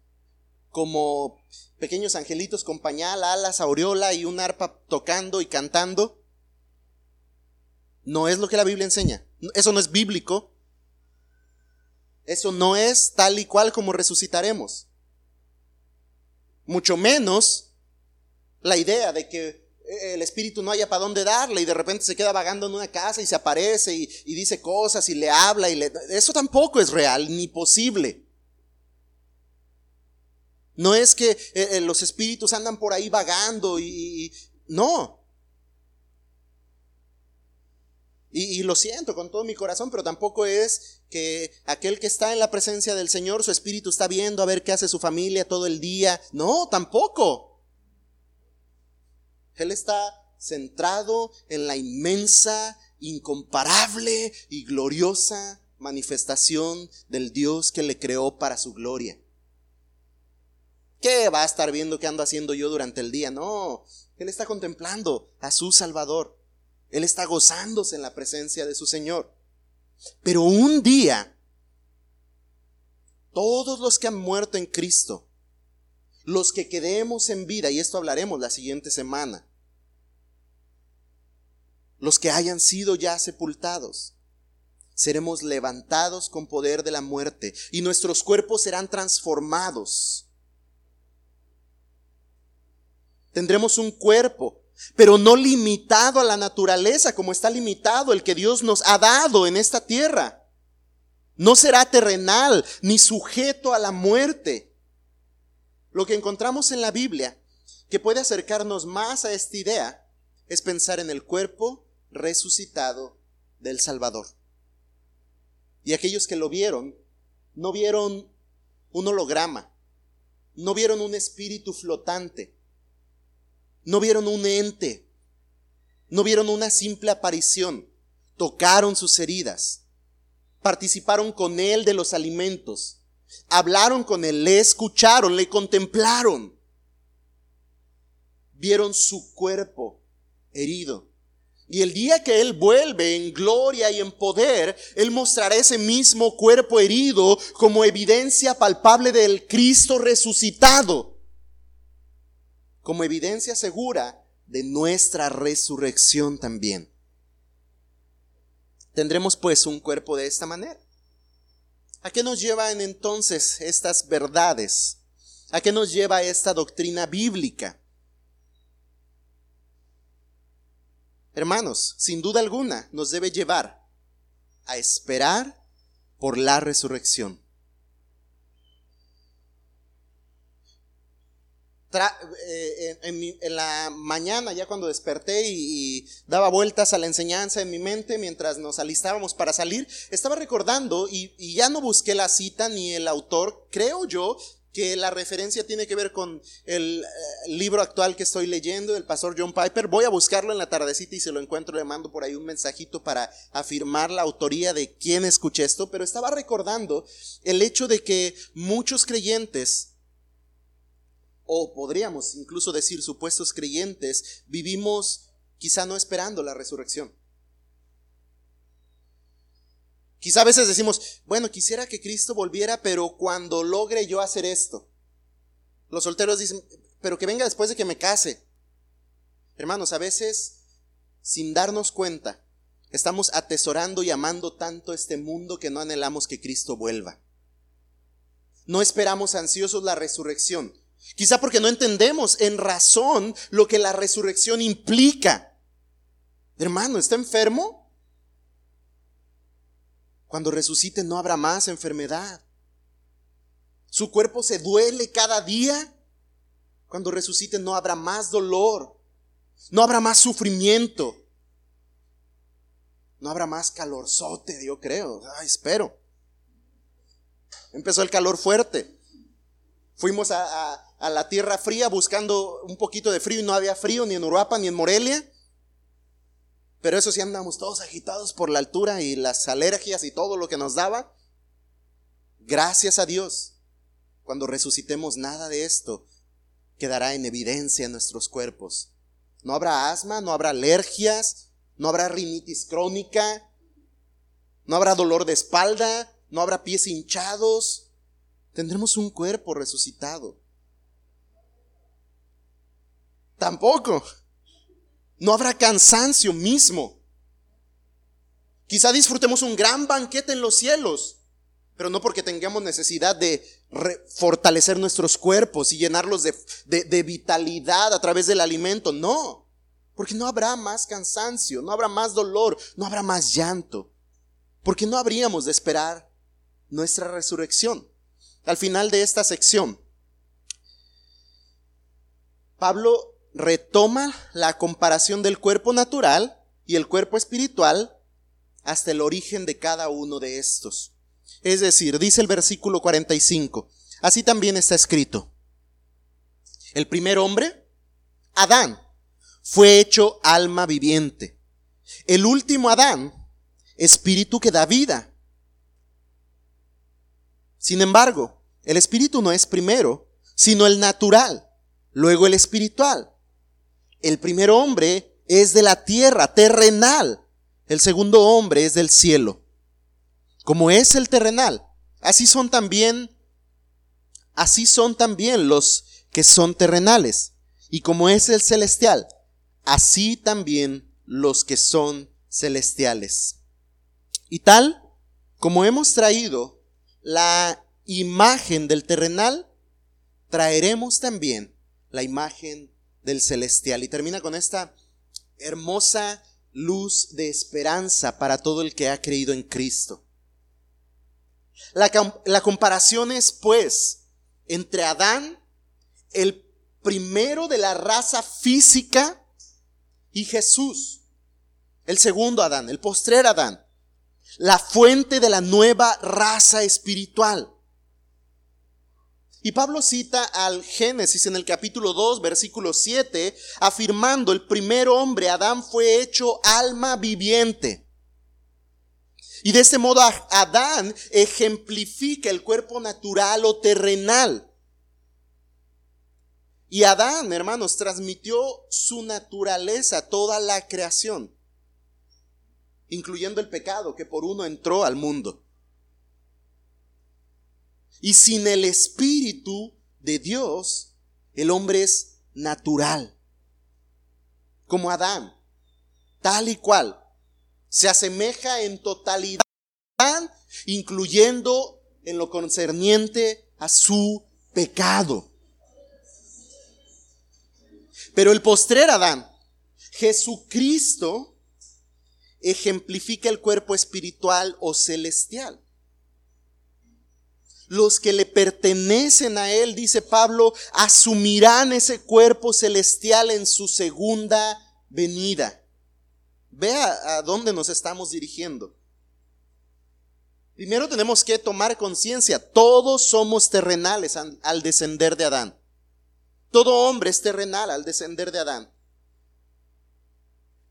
como pequeños angelitos con pañal, alas, aureola y un arpa tocando y cantando. No es lo que la Biblia enseña. Eso no es bíblico. Eso no es tal y cual como resucitaremos. Mucho menos la idea de que el espíritu no haya para dónde darle y de repente se queda vagando en una casa y se aparece y, dice cosas y le habla y le... Eso tampoco es real ni posible. No es que eh, eh, los espíritus andan por ahí vagando y no. Y, lo siento con todo mi corazón, pero tampoco es que aquel que está en la presencia del Señor, su espíritu está viendo a ver qué hace su familia todo el día. No, tampoco. Él está centrado en la inmensa, incomparable y gloriosa manifestación del Dios que le creó para su gloria. ¿Qué va a estar viendo qué ando haciendo yo durante el día? No, Él está contemplando a su Salvador. Él está gozándose en la presencia de su Señor. Pero un día, todos los que han muerto en Cristo, los que quedemos en vida, y esto hablaremos la siguiente semana, los que hayan sido ya sepultados, seremos levantados con poder de la muerte y nuestros cuerpos serán transformados. Tendremos un cuerpo pero no limitado a la naturaleza como está limitado el que Dios nos ha dado en esta tierra. No será terrenal ni sujeto a la muerte. Lo que encontramos en la Biblia que puede acercarnos más a esta idea es pensar en el cuerpo resucitado del Salvador. Y aquellos que lo vieron, no vieron un holograma, no vieron un espíritu flotante, no vieron un ente, no vieron una simple aparición, tocaron sus heridas, participaron con él de los alimentos, hablaron con él, le escucharon, le contemplaron, vieron su cuerpo herido. Y el día que Él vuelve en gloria y en poder, Él mostrará ese mismo cuerpo herido como evidencia palpable del Cristo resucitado como evidencia segura de nuestra resurrección también. Tendremos pues un cuerpo de esta manera. ¿A qué nos llevan entonces estas verdades? ¿A qué nos lleva esta doctrina bíblica? Hermanos, sin duda alguna nos debe llevar a esperar por la resurrección. Eh, en, la mañana, ya cuando desperté y, daba vueltas a la enseñanza en mi mente mientras nos alistábamos para salir, estaba recordando y, ya no busqué la cita ni el autor, creo yo que la referencia tiene que ver con el, eh, libro actual que estoy leyendo del pastor John Piper. Voy a buscarlo en la tardecita y se lo encuentro, le mando por ahí un mensajito para afirmar la autoría de quién escuché esto, pero estaba recordando el hecho de que muchos creyentes o podríamos incluso decir supuestos creyentes, vivimos quizá no esperando la resurrección. Quizá a veces decimos, bueno, quisiera que Cristo volviera, pero cuando logre yo hacer esto, Los solteros dicen, pero que venga después de que me case. Hermanos, a veces, sin darnos cuenta, estamos atesorando y amando tanto este mundo que no anhelamos que Cristo vuelva. No esperamos ansiosos la resurrección. Quizá porque no entendemos en razón lo que la resurrección implica. Hermano, ¿está enfermo? Cuando resucite no habrá más enfermedad. Su cuerpo se duele cada día. Cuando resucite no habrá más dolor. No habrá más sufrimiento. No habrá más calorzote, yo creo. espero. Empezó el calor fuerte. Fuimos a, a, la tierra fría buscando un poquito de frío y no había frío ni en Uruapa ni en Morelia. Pero eso sí andamos todos agitados por la altura y las alergias y todo lo que nos daba. Gracias a Dios. Cuando resucitemos nada de esto quedará en evidencia en nuestros cuerpos. No habrá asma, no habrá alergias, no habrá rinitis crónica, no habrá dolor de espalda, no habrá pies hinchados. Tendremos un cuerpo resucitado. Tampoco. No habrá cansancio mismo. Quizá disfrutemos un gran banquete en los cielos, pero no porque tengamos necesidad de fortalecer nuestros cuerpos y llenarlos de, vitalidad a través del alimento. No, porque no habrá más cansancio, no habrá más dolor, no habrá más llanto, porque no habríamos de esperar nuestra resurrección. Al final de esta sección, Pablo retoma la comparación del cuerpo natural y el cuerpo espiritual hasta el origen de cada uno de estos. Es decir, dice el versículo 45, así también está escrito. El primer hombre, Adán, fue hecho alma viviente. El último Adán, espíritu que da vida. Sin embargo, el espíritu no es primero, sino el natural, luego el espiritual. El primer hombre es de la tierra, terrenal. El segundo hombre es del cielo. Como es el terrenal, así son también, así son también los que son terrenales. Y como es el celestial, así también los que son celestiales. Y tal como hemos traído la imagen del terrenal, traeremos también la imagen del celestial. Y termina con esta hermosa luz de esperanza para todo el que ha creído en Cristo. La, comparación es pues entre Adán, el primero de la raza física, y Jesús, el segundo Adán, el postrer Adán, la fuente de la nueva raza espiritual. Y Pablo cita al Génesis en el capítulo 2, versículo 7, afirmando, el primer hombre, Adán, fue hecho alma viviente. Y de este modo Adán ejemplifica el cuerpo natural o terrenal. Y Adán, hermanos, transmitió su naturaleza a toda la creación, incluyendo el pecado que por uno entró al mundo. Y sin el Espíritu de Dios, el hombre es natural, como Adán, tal y cual. Se asemeja en totalidad, incluyendo en lo concerniente a su pecado. Pero el postrer Adán, Jesucristo, ejemplifica el cuerpo espiritual o celestial los que le pertenecen a Él, dice Pablo, asumirán ese cuerpo celestial en su segunda venida. Vea a dónde nos estamos dirigiendo. Primero tenemos que tomar conciencia, todos somos terrenales al descender de Adán. Todo hombre es terrenal al descender de Adán.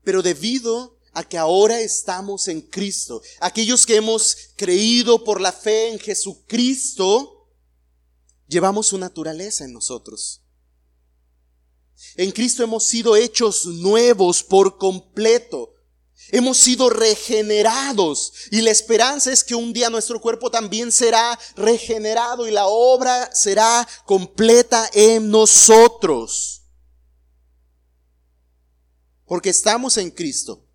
Pero debido a que ahora estamos en Cristo. Aquellos que hemos creído por la fe en Jesucristo, llevamos su naturaleza en nosotros. En Cristo hemos sido hechos nuevos por completo. Hemos sido regenerados y la esperanza es que un día nuestro cuerpo también será regenerado y la obra será completa en nosotros. Porque estamos en Cristo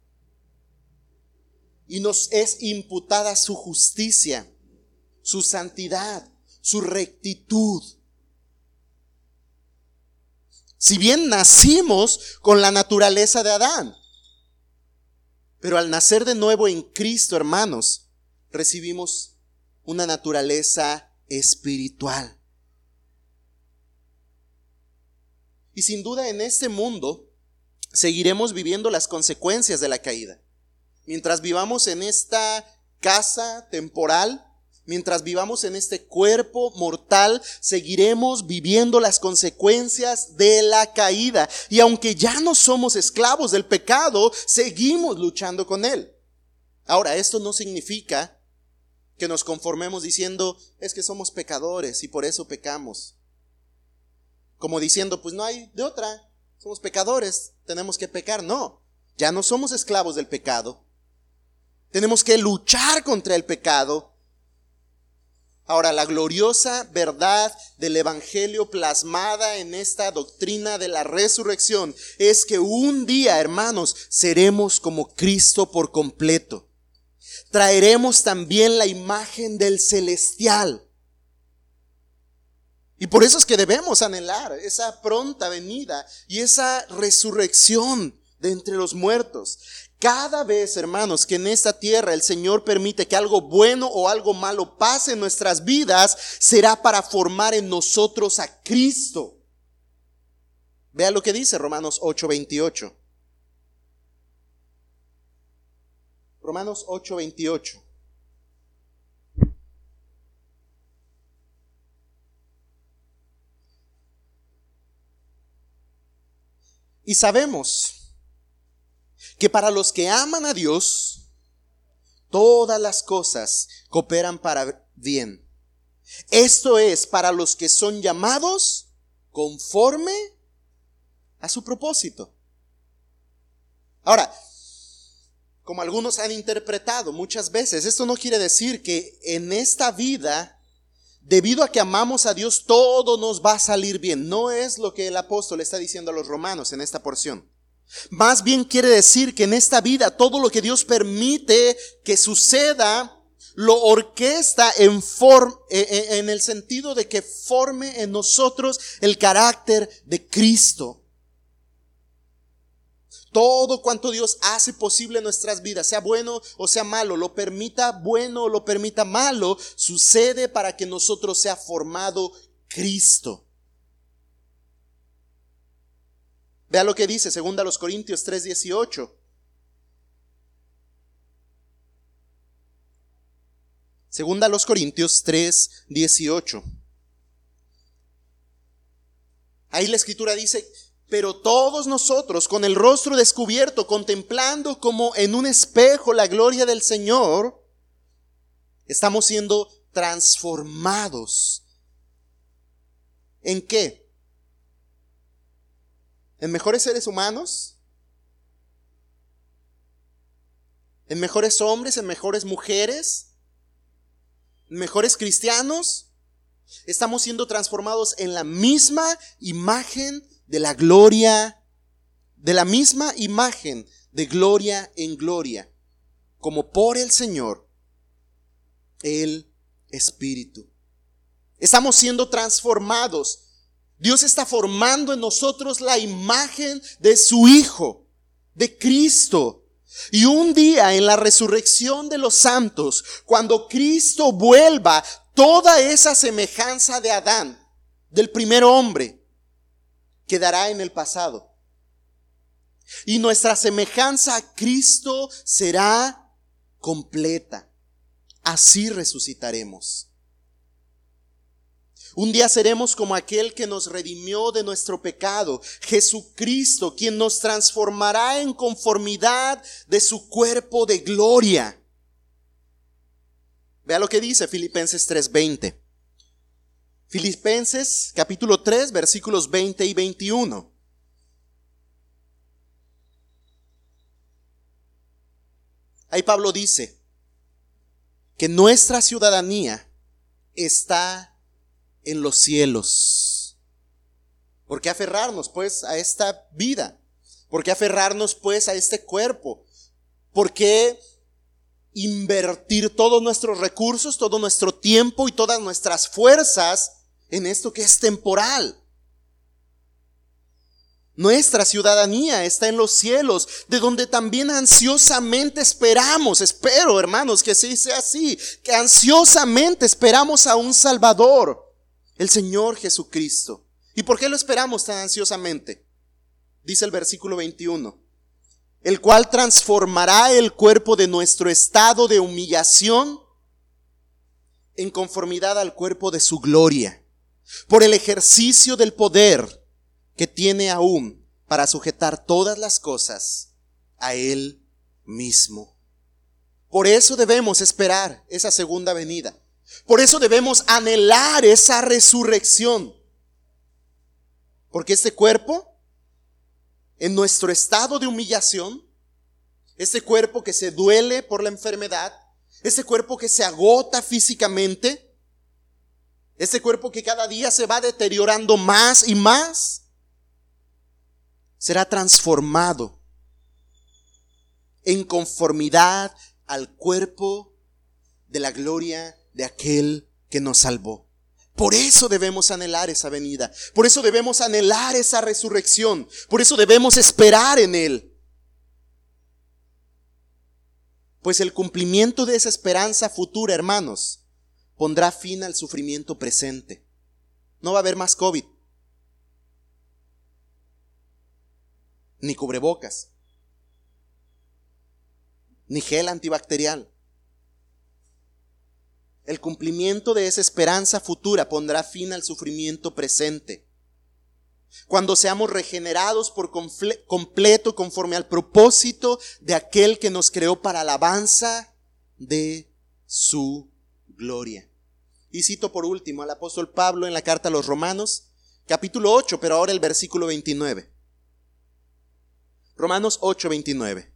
y nos es imputada su justicia, su santidad, su rectitud. Si bien nacimos con la naturaleza de Adán, pero al nacer de nuevo en Cristo, hermanos, recibimos una naturaleza espiritual. Y sin duda en este mundo seguiremos viviendo las consecuencias de la caída. Mientras vivamos en esta casa temporal, mientras vivamos en este cuerpo mortal, seguiremos viviendo las consecuencias de la caída. Y aunque ya no somos esclavos del pecado, seguimos luchando con él. Ahora, esto no significa que nos conformemos diciendo, es que somos pecadores y por eso pecamos. Como diciendo, pues no hay de otra, somos pecadores, tenemos que pecar. No, ya no somos esclavos del pecado, tenemos que luchar contra el pecado. Ahora, la gloriosa verdad del Evangelio plasmada en esta doctrina de la resurrección es que un día, hermanos, seremos como Cristo por completo. Traeremos también la imagen del celestial. Y por eso es que debemos anhelar esa pronta venida y esa resurrección de entre los muertos. Cada vez, hermanos, que en esta tierra el Señor permite que algo bueno o algo malo pase en nuestras vidas, será para formar en nosotros a Cristo. Vea lo que dice Romanos 8:28. Romanos 8:28. Y sabemos que para los que aman a Dios, todas las cosas cooperan para bien. Esto es para los que son llamados conforme a su propósito. Ahora, como algunos han interpretado muchas veces, esto no quiere decir que en esta vida, debido a que amamos a Dios, todo nos va a salir bien. No es lo que el apóstol está diciendo a los romanos en esta porción. Más bien quiere decir que en esta vida todo lo que Dios permite que suceda, lo orquesta en, e, e, en el sentido de que forme en nosotros el carácter de Cristo. Todo cuanto Dios hace posible en nuestras vidas, sea bueno o sea malo, lo permita bueno o lo permita malo, sucede para que nosotros sea formado Cristo. Vea lo que dice, segunda a los Corintios 3:18. Segunda a los Corintios 3:18. Ahí la escritura dice, pero todos nosotros con el rostro descubierto, contemplando como en un espejo la gloria del Señor, estamos siendo transformados. ¿En qué? En mejores seres humanos, en mejores hombres, en mejores mujeres, en mejores cristianos. Estamos siendo transformados en la misma imagen de la gloria, de la misma imagen de gloria en gloria, como por el Señor, el Espíritu. Estamos siendo transformados Dios está formando en nosotros la imagen de su Hijo, de Cristo. Y un día en la resurrección de los santos, cuando Cristo vuelva, toda esa semejanza de Adán, del primer hombre, quedará en el pasado. Y nuestra semejanza a Cristo será completa. Así resucitaremos. Un día seremos como aquel que nos redimió de nuestro pecado, Jesucristo, quien nos transformará en conformidad de su cuerpo de gloria. Vea lo que dice Filipenses 3:20. Filipenses capítulo 3 versículos 20 y 21. Ahí Pablo dice que nuestra ciudadanía está en los cielos. ¿Por qué aferrarnos pues a esta vida? ¿Por qué aferrarnos pues a este cuerpo? ¿Por qué invertir todos nuestros recursos, todo nuestro tiempo y todas nuestras fuerzas en esto que es temporal? Nuestra ciudadanía está en los cielos, de donde también ansiosamente esperamos, espero hermanos que sí sea así, que ansiosamente esperamos a un Salvador, el Señor Jesucristo. ¿Y por qué lo esperamos tan ansiosamente? Dice el versículo 21, el cual transformará el cuerpo de nuestro estado de humillación en conformidad al cuerpo de su gloria, por el ejercicio del poder que tiene aún para sujetar todas las cosas a Él mismo. Por eso debemos esperar esa segunda venida. Por eso debemos anhelar esa resurrección. Porque este cuerpo, en nuestro estado de humillación, ese cuerpo que se duele por la enfermedad, ese cuerpo que se agota físicamente, ese cuerpo que cada día se va deteriorando más y más, será transformado en conformidad al cuerpo de la gloria de aquel que nos salvó. Por eso debemos anhelar esa venida. Por eso debemos anhelar esa resurrección. Por eso debemos esperar en Él. Pues el cumplimiento de esa esperanza futura, hermanos, pondrá fin al sufrimiento presente. No va a haber más COVID. ni cubrebocas, ni gel antibacterial. El cumplimiento de esa esperanza futura pondrá fin al sufrimiento presente. Cuando seamos regenerados por completo conforme al propósito de aquel que nos creó para alabanza de su gloria. Y cito por último al apóstol Pablo en la carta a los Romanos, capítulo 8, pero ahora el versículo 29. Romanos 8:29.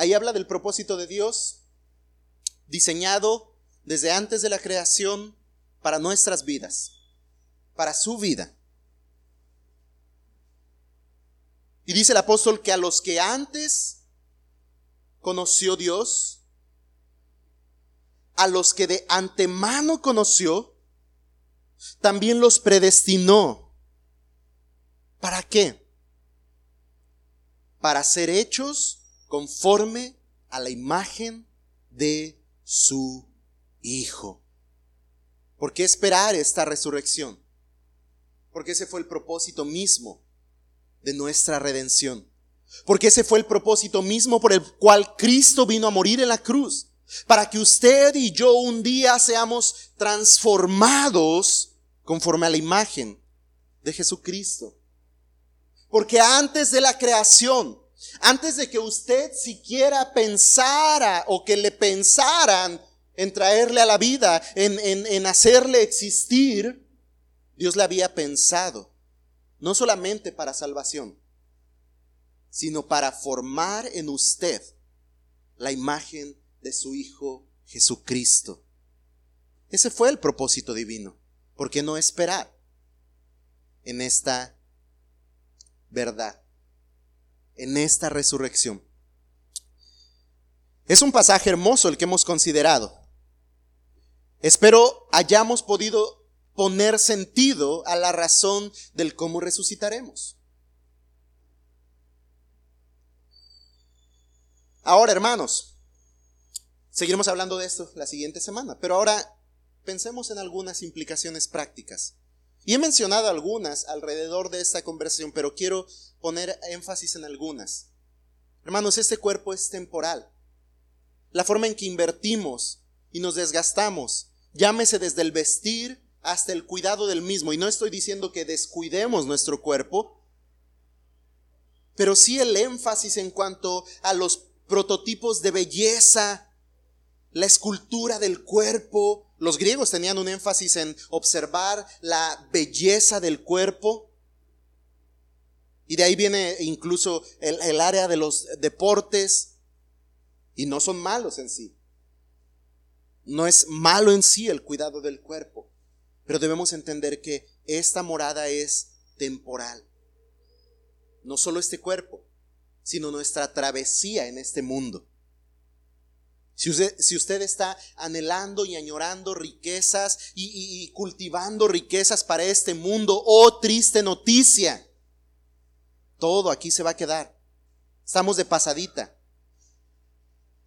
Ahí habla del propósito de Dios diseñado desde antes de la creación para nuestras vidas, para su vida. Y dice el apóstol que a los que antes conoció Dios, a los que de antemano conoció, también los predestinó ¿Para qué? Para ser hechos conforme a la imagen de su Hijo. ¿Por qué esperar esta resurrección? Porque ese fue el propósito mismo de nuestra redención. Porque ese fue el propósito mismo por el cual Cristo vino a morir en la cruz. Para que usted y yo un día seamos transformados conforme a la imagen de Jesucristo. Porque antes de la creación, antes de que usted siquiera pensara o que le pensaran en traerle a la vida, en, en hacerle existir, Dios le había pensado, no solamente para salvación, sino para formar en usted la imagen de su Hijo Jesucristo. Ese fue el propósito divino. ¿Por qué no esperar en esta verdad en esta resurrección. Es un pasaje hermoso el que hemos considerado. Espero hayamos podido poner sentido a la razón del cómo resucitaremos. Ahora, hermanos, seguiremos hablando de esto la siguiente semana, pero ahora pensemos en algunas implicaciones prácticas. Y he mencionado algunas alrededor de esta conversación, pero quiero poner énfasis en algunas. Hermanos, este cuerpo es temporal. La forma en que invertimos y nos desgastamos, llámese desde el vestir hasta el cuidado del mismo. Y no estoy diciendo que descuidemos nuestro cuerpo, pero sí el énfasis en cuanto a los prototipos de belleza, la escultura del cuerpo, los griegos tenían un énfasis en observar la belleza del cuerpo. Y de ahí viene incluso el, área de los deportes. Y no son malos en sí. No es malo en sí el cuidado del cuerpo. Pero debemos entender que esta morada es temporal. No solo este cuerpo, sino nuestra travesía en este mundo. Si usted, si usted, está anhelando y añorando riquezas y, y, cultivando riquezas para este mundo, oh triste noticia, todo aquí se va a quedar. Estamos de pasadita.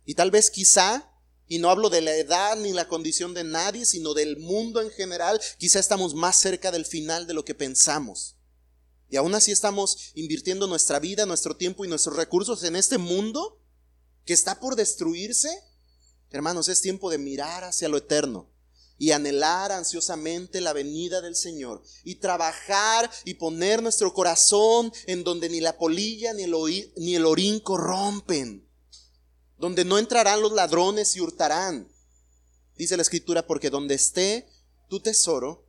Y tal vez quizá, y no hablo de la edad ni la condición de nadie, sino del mundo en general, quizá estamos más cerca del final de lo que pensamos. Y aún así estamos invirtiendo nuestra vida, nuestro tiempo y nuestros recursos en este mundo que está por destruirse. Hermanos, es tiempo de mirar hacia lo eterno y anhelar ansiosamente la venida del Señor y trabajar y poner nuestro corazón en donde ni la polilla ni el, ni el orín corrompen, donde no entrarán los ladrones y hurtarán. Dice la escritura, porque donde esté tu tesoro,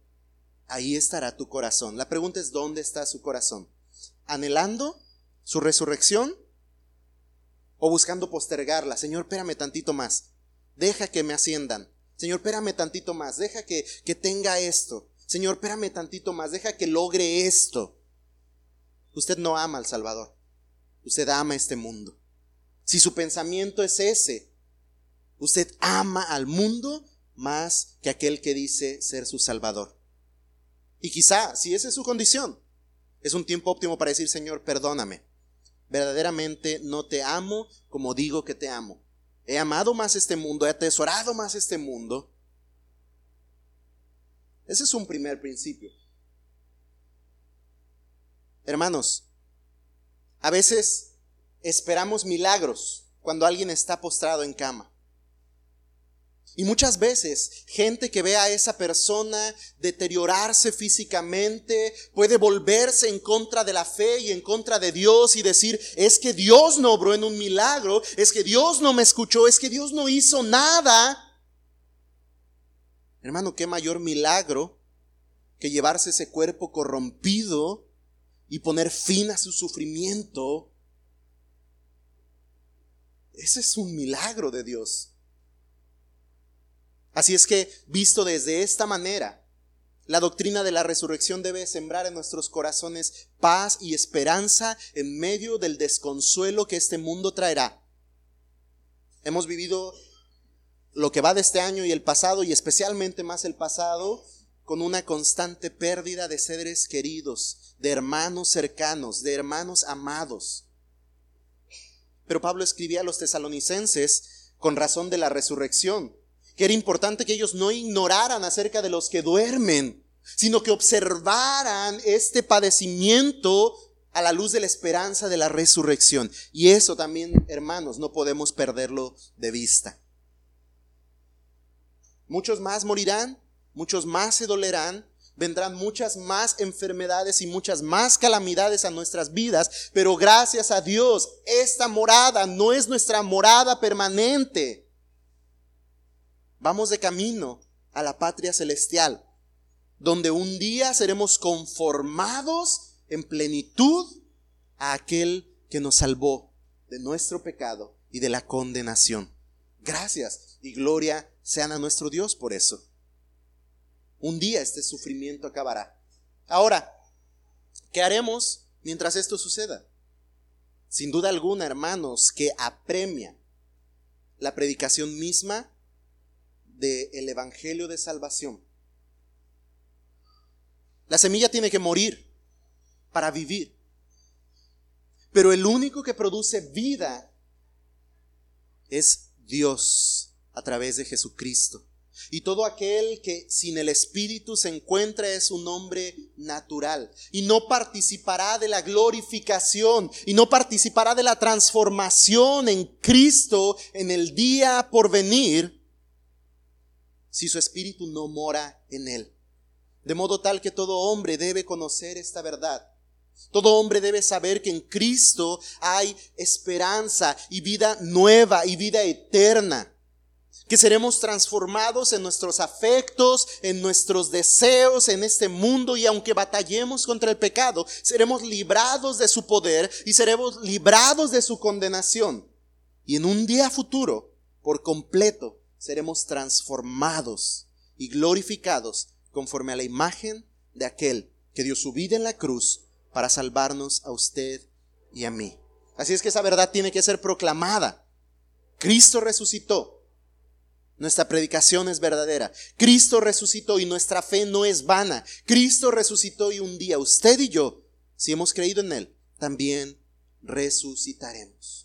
ahí estará tu corazón. La pregunta es, ¿dónde está su corazón? ¿Anhelando su resurrección o buscando postergarla? Señor, espérame tantito más. Deja que me asciendan. Señor, espérame tantito más. Deja que, que tenga esto. Señor, espérame tantito más. Deja que logre esto. Usted no ama al Salvador. Usted ama este mundo. Si su pensamiento es ese, usted ama al mundo más que aquel que dice ser su Salvador. Y quizá, si esa es su condición, es un tiempo óptimo para decir, Señor, perdóname. Verdaderamente no te amo como digo que te amo. He amado más este mundo, he atesorado más este mundo. Ese es un primer principio. Hermanos, a veces esperamos milagros cuando alguien está postrado en cama. Y muchas veces gente que ve a esa persona deteriorarse físicamente puede volverse en contra de la fe y en contra de Dios y decir, es que Dios no obró en un milagro, es que Dios no me escuchó, es que Dios no hizo nada. Hermano, qué mayor milagro que llevarse ese cuerpo corrompido y poner fin a su sufrimiento. Ese es un milagro de Dios. Así es que, visto desde esta manera, la doctrina de la resurrección debe sembrar en nuestros corazones paz y esperanza en medio del desconsuelo que este mundo traerá. Hemos vivido lo que va de este año y el pasado, y especialmente más el pasado, con una constante pérdida de seres queridos, de hermanos cercanos, de hermanos amados. Pero Pablo escribía a los tesalonicenses con razón de la resurrección que era importante que ellos no ignoraran acerca de los que duermen, sino que observaran este padecimiento a la luz de la esperanza de la resurrección. Y eso también, hermanos, no podemos perderlo de vista. Muchos más morirán, muchos más se dolerán, vendrán muchas más enfermedades y muchas más calamidades a nuestras vidas, pero gracias a Dios, esta morada no es nuestra morada permanente. Vamos de camino a la patria celestial, donde un día seremos conformados en plenitud a aquel que nos salvó de nuestro pecado y de la condenación. Gracias y gloria sean a nuestro Dios por eso. Un día este sufrimiento acabará. Ahora, ¿qué haremos mientras esto suceda? Sin duda alguna, hermanos, que apremia la predicación misma del Evangelio de Salvación. La semilla tiene que morir para vivir. Pero el único que produce vida es Dios a través de Jesucristo. Y todo aquel que sin el Espíritu se encuentra es un hombre natural y no participará de la glorificación y no participará de la transformación en Cristo en el día por venir si su espíritu no mora en él. De modo tal que todo hombre debe conocer esta verdad. Todo hombre debe saber que en Cristo hay esperanza y vida nueva y vida eterna. que seremos transformados en nuestros afectos, en nuestros deseos, en este mundo y aunque batallemos contra el pecado, seremos librados de su poder y seremos librados de su condenación. Y en un día futuro, por completo, seremos transformados y glorificados conforme a la imagen de aquel que dio su vida en la cruz para salvarnos a usted y a mí. Así es que esa verdad tiene que ser proclamada. Cristo resucitó nuestra predicación es verdadera. Cristo resucitó y nuestra fe no es vana. Cristo resucitó y un día usted y yo, si hemos creído en Él, también resucitaremos.